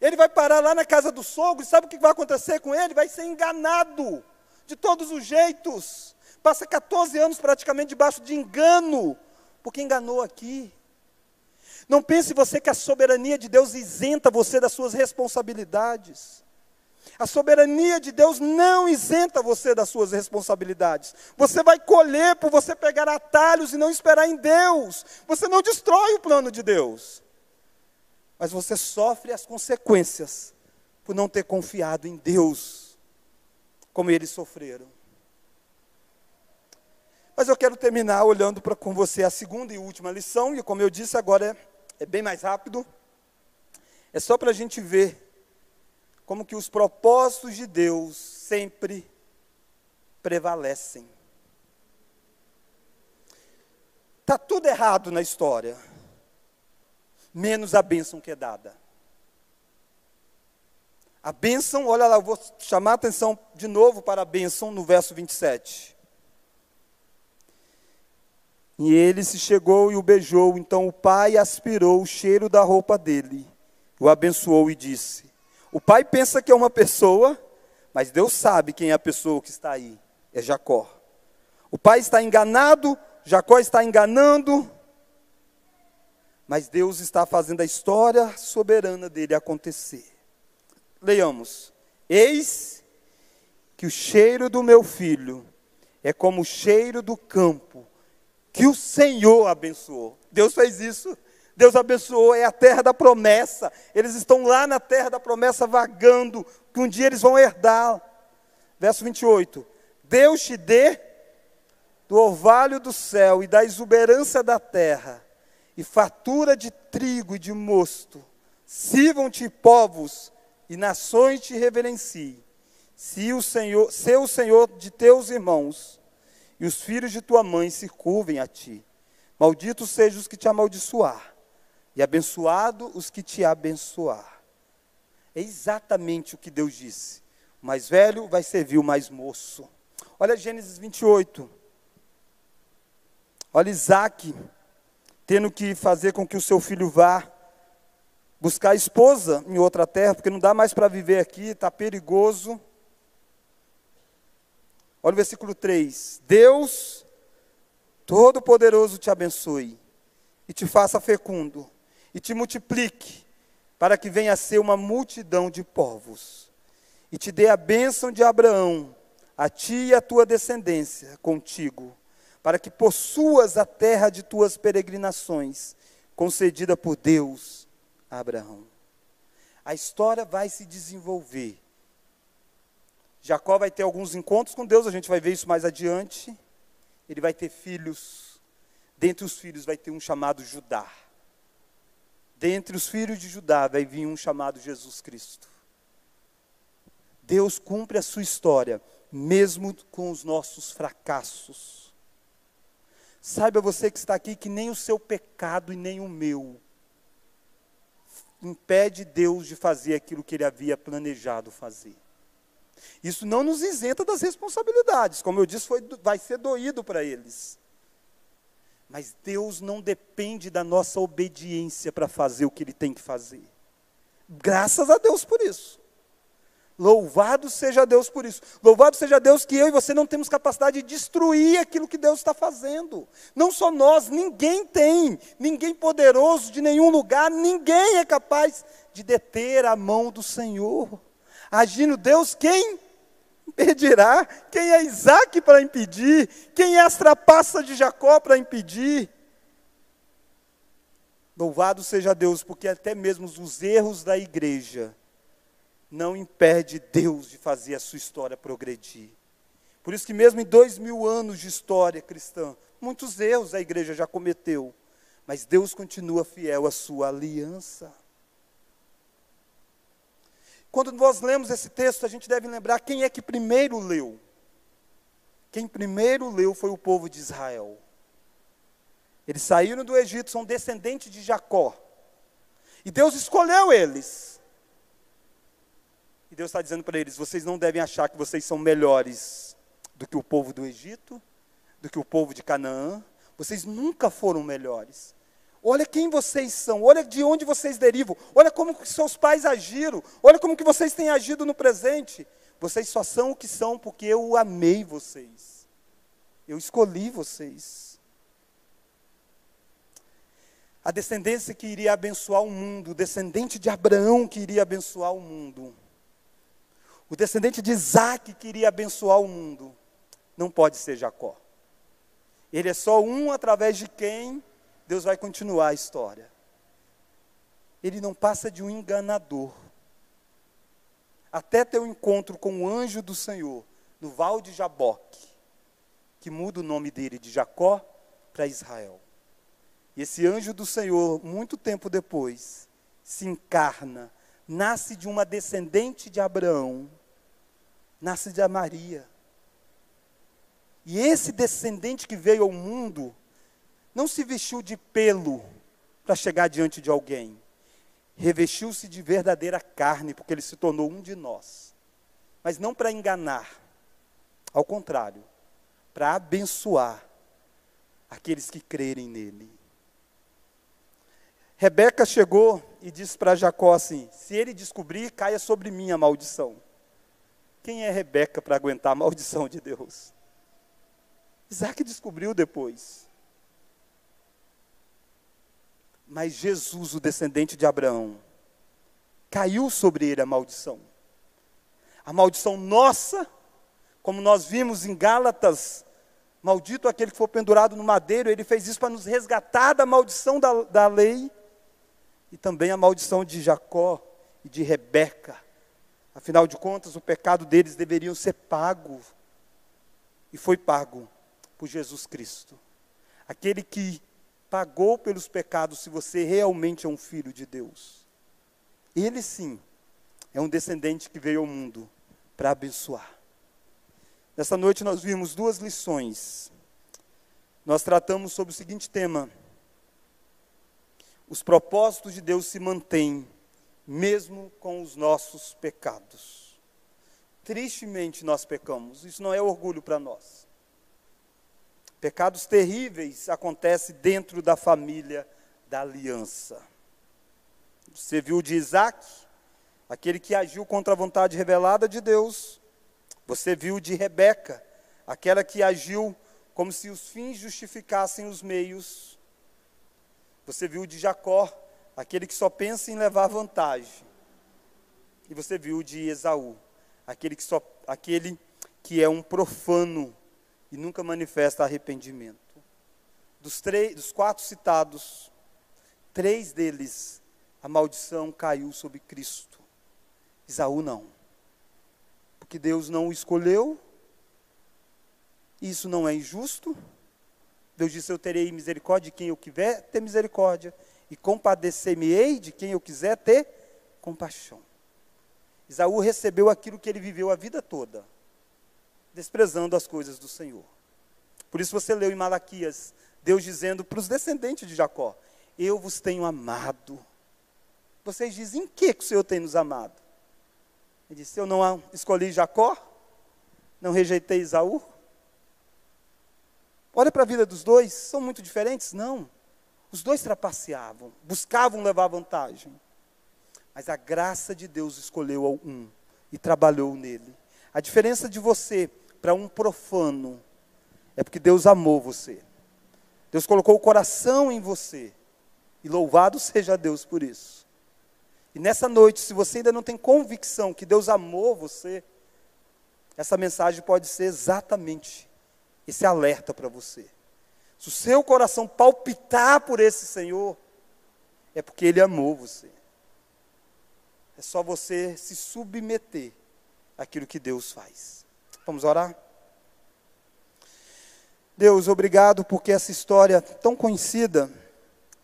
Speaker 1: Ele vai parar lá na casa do sogro, e sabe o que vai acontecer com ele? Vai ser enganado, de todos os jeitos. Passa 14 anos praticamente debaixo de engano, porque enganou aqui. Não pense você que a soberania de Deus isenta você das suas responsabilidades. A soberania de Deus não isenta você das suas responsabilidades. Você vai colher por você pegar atalhos e não esperar em Deus. Você não destrói o plano de Deus mas você sofre as consequências por não ter confiado em Deus, como eles sofreram. Mas eu quero terminar olhando para com você a segunda e última lição, e como eu disse, agora é, é bem mais rápido. É só para a gente ver como que os propósitos de Deus sempre prevalecem. Está tudo errado na história menos a bênção que é dada. A bênção, olha lá, eu vou chamar a atenção de novo para a bênção no verso 27. E ele se chegou e o beijou, então o pai aspirou o cheiro da roupa dele, o abençoou e disse: O pai pensa que é uma pessoa, mas Deus sabe quem é a pessoa que está aí, é Jacó. O pai está enganado, Jacó está enganando, mas Deus está fazendo a história soberana dele acontecer. Leiamos: Eis que o cheiro do meu filho é como o cheiro do campo que o Senhor abençoou. Deus fez isso. Deus abençoou, é a terra da promessa. Eles estão lá na terra da promessa vagando, que um dia eles vão herdar. Verso 28. Deus te dê do orvalho do céu e da exuberância da terra e fatura de trigo e de mosto. Sirvam-te povos e nações te reverenciem. Se o Senhor, se o Senhor de teus irmãos e os filhos de tua mãe se curvem a ti. Malditos sejam os que te amaldiçoar, e abençoado os que te abençoar. É exatamente o que Deus disse. O mais velho vai servir o mais moço. Olha Gênesis 28. Olha Isaac tendo que fazer com que o seu filho vá buscar esposa em outra terra, porque não dá mais para viver aqui, está perigoso. Olha o versículo 3: Deus Todo-Poderoso te abençoe e te faça fecundo e te multiplique, para que venha a ser uma multidão de povos, e te dê a bênção de Abraão, a ti e a tua descendência contigo para que possuas a terra de tuas peregrinações, concedida por Deus a Abraão. A história vai se desenvolver. Jacó vai ter alguns encontros com Deus, a gente vai ver isso mais adiante. Ele vai ter filhos. Dentre os filhos vai ter um chamado Judá. Dentre os filhos de Judá vai vir um chamado Jesus Cristo. Deus cumpre a sua história, mesmo com os nossos fracassos. Saiba você que está aqui que nem o seu pecado e nem o meu impede Deus de fazer aquilo que ele havia planejado fazer. Isso não nos isenta das responsabilidades, como eu disse, foi, vai ser doído para eles. Mas Deus não depende da nossa obediência para fazer o que Ele tem que fazer. Graças a Deus por isso. Louvado seja Deus por isso. Louvado seja Deus que eu e você não temos capacidade de destruir aquilo que Deus está fazendo. Não só nós, ninguém tem, ninguém poderoso de nenhum lugar, ninguém é capaz de deter a mão do Senhor. Agindo Deus, quem impedirá? Quem é Isaac para impedir? Quem é as trapaças de Jacó para impedir? Louvado seja Deus, porque até mesmo os erros da igreja não impede Deus de fazer a sua história progredir. Por isso que mesmo em dois mil anos de história cristã, muitos erros a igreja já cometeu, mas Deus continua fiel à sua aliança. Quando nós lemos esse texto, a gente deve lembrar quem é que primeiro leu. Quem primeiro leu foi o povo de Israel. Eles saíram do Egito, são descendentes de Jacó. E Deus escolheu eles. E Deus está dizendo para eles: vocês não devem achar que vocês são melhores do que o povo do Egito, do que o povo de Canaã. Vocês nunca foram melhores. Olha quem vocês são, olha de onde vocês derivam, olha como seus pais agiram, olha como que vocês têm agido no presente. Vocês só são o que são porque eu amei vocês. Eu escolhi vocês. A descendência que iria abençoar o mundo, o descendente de Abraão que iria abençoar o mundo, o descendente de Isaac que iria abençoar o mundo, não pode ser Jacó. Ele é só um através de quem Deus vai continuar a história. Ele não passa de um enganador. Até ter o um encontro com o anjo do Senhor no Val de Jaboque, que muda o nome dele de Jacó para Israel. E esse anjo do Senhor, muito tempo depois, se encarna, nasce de uma descendente de Abraão, nasce de Maria. E esse descendente que veio ao mundo não se vestiu de pelo para chegar diante de alguém. Revestiu-se de verdadeira carne, porque ele se tornou um de nós. Mas não para enganar, ao contrário, para abençoar aqueles que crerem nele. Rebeca chegou e disse para Jacó assim: Se ele descobrir, caia sobre mim a maldição. Quem é Rebeca para aguentar a maldição de Deus? Isaac descobriu depois. Mas Jesus, o descendente de Abraão, caiu sobre ele a maldição. A maldição nossa, como nós vimos em Gálatas, maldito aquele que for pendurado no madeiro, ele fez isso para nos resgatar da maldição da, da lei, e também a maldição de Jacó e de Rebeca. Afinal de contas, o pecado deles deveriam ser pago, e foi pago por Jesus Cristo. Aquele que pagou pelos pecados se você realmente é um filho de Deus. Ele sim é um descendente que veio ao mundo para abençoar. Nessa noite nós vimos duas lições. Nós tratamos sobre o seguinte tema: os propósitos de Deus se mantêm mesmo com os nossos pecados. Tristemente nós pecamos, isso não é orgulho para nós. Pecados terríveis acontecem dentro da família da aliança. Você viu de Isaac, aquele que agiu contra a vontade revelada de Deus. Você viu de Rebeca, aquela que agiu como se os fins justificassem os meios. Você viu de Jacó, aquele que só pensa em levar vantagem. E você viu de Esaú, aquele que, só, aquele que é um profano e nunca manifesta arrependimento. Dos, três, dos quatro citados, três deles, a maldição caiu sobre Cristo. Isaú não. Porque Deus não o escolheu, isso não é injusto. Deus disse: Eu terei misericórdia de quem eu quiser ter misericórdia, e compadecer-me-ei de quem eu quiser ter compaixão. Isaú recebeu aquilo que ele viveu a vida toda, desprezando as coisas do Senhor. Por isso você leu em Malaquias, Deus dizendo para os descendentes de Jacó: Eu vos tenho amado. Vocês dizem, em que, que o Senhor tem nos amado? Ele disse: Eu não escolhi Jacó, não rejeitei Isaú. Olha para a vida dos dois, são muito diferentes? Não. Os dois trapaceavam, buscavam levar vantagem. Mas a graça de Deus escolheu um e trabalhou nele. A diferença de você para um profano é porque Deus amou você. Deus colocou o coração em você. E louvado seja Deus por isso. E nessa noite, se você ainda não tem convicção que Deus amou você, essa mensagem pode ser exatamente esse alerta para você. Se o seu coração palpitar por esse Senhor, é porque Ele amou você. É só você se submeter àquilo que Deus faz. Vamos orar? Deus, obrigado porque essa história tão conhecida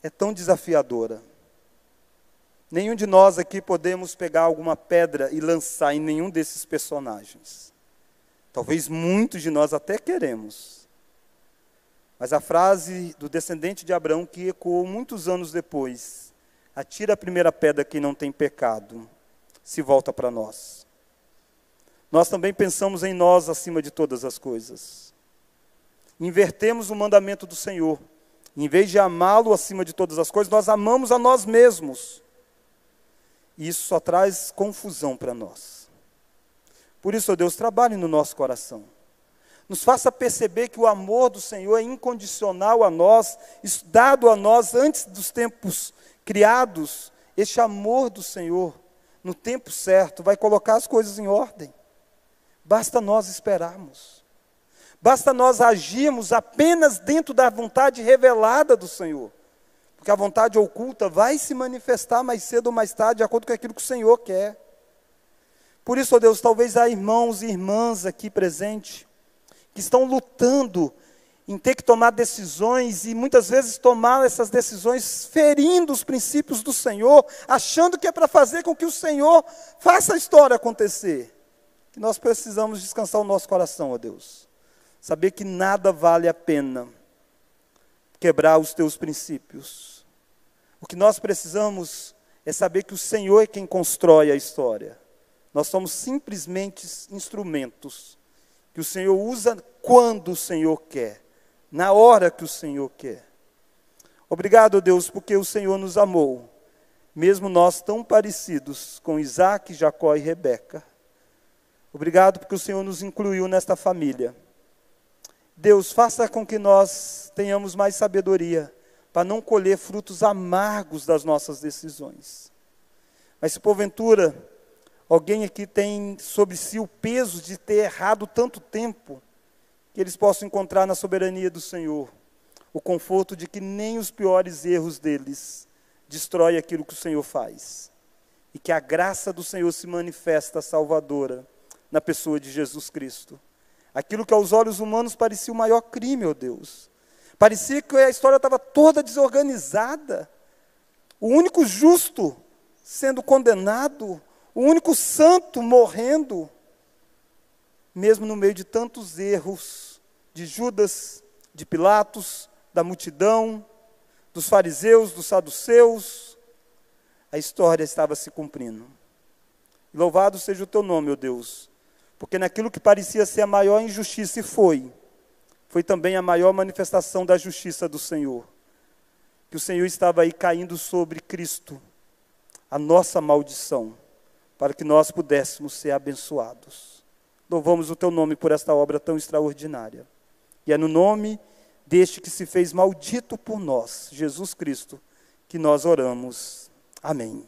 Speaker 1: é tão desafiadora. Nenhum de nós aqui podemos pegar alguma pedra e lançar em nenhum desses personagens. Talvez muitos de nós até queremos. Mas a frase do descendente de Abraão que ecoou muitos anos depois, atira a primeira pedra quem não tem pecado, se volta para nós. Nós também pensamos em nós acima de todas as coisas. Invertemos o mandamento do Senhor. Em vez de amá-lo acima de todas as coisas, nós amamos a nós mesmos. E isso só traz confusão para nós. Por isso, ó Deus, trabalhe no nosso coração. Nos faça perceber que o amor do Senhor é incondicional a nós, dado a nós antes dos tempos criados. Este amor do Senhor, no tempo certo, vai colocar as coisas em ordem. Basta nós esperarmos. Basta nós agirmos apenas dentro da vontade revelada do Senhor. Porque a vontade oculta vai se manifestar mais cedo ou mais tarde, de acordo com aquilo que o Senhor quer. Por isso, ó Deus, talvez há irmãos e irmãs aqui presentes que estão lutando em ter que tomar decisões e muitas vezes tomar essas decisões ferindo os princípios do Senhor, achando que é para fazer com que o Senhor faça a história acontecer. Que nós precisamos descansar o nosso coração, ó Deus. Saber que nada vale a pena quebrar os teus princípios. O que nós precisamos é saber que o Senhor é quem constrói a história. Nós somos simplesmente instrumentos que o Senhor usa quando o Senhor quer, na hora que o Senhor quer. Obrigado, Deus, porque o Senhor nos amou, mesmo nós tão parecidos com Isaac, Jacó e Rebeca. Obrigado porque o Senhor nos incluiu nesta família. Deus, faça com que nós tenhamos mais sabedoria para não colher frutos amargos das nossas decisões. Mas se porventura alguém aqui tem sobre si o peso de ter errado tanto tempo, que eles possam encontrar na soberania do Senhor o conforto de que nem os piores erros deles destrói aquilo que o Senhor faz. E que a graça do Senhor se manifesta salvadora na pessoa de Jesus Cristo. Aquilo que aos olhos humanos parecia o maior crime, ó oh Deus. Parecia que a história estava toda desorganizada. O único justo sendo condenado, o único santo morrendo, mesmo no meio de tantos erros de Judas, de Pilatos, da multidão, dos fariseus, dos saduceus, a história estava se cumprindo. Louvado seja o teu nome, ó Deus porque naquilo que parecia ser a maior injustiça, e foi, foi também a maior manifestação da justiça do Senhor. Que o Senhor estava aí caindo sobre Cristo, a nossa maldição, para que nós pudéssemos ser abençoados. Louvamos o teu nome por esta obra tão extraordinária. E é no nome deste que se fez maldito por nós, Jesus Cristo, que nós oramos. Amém.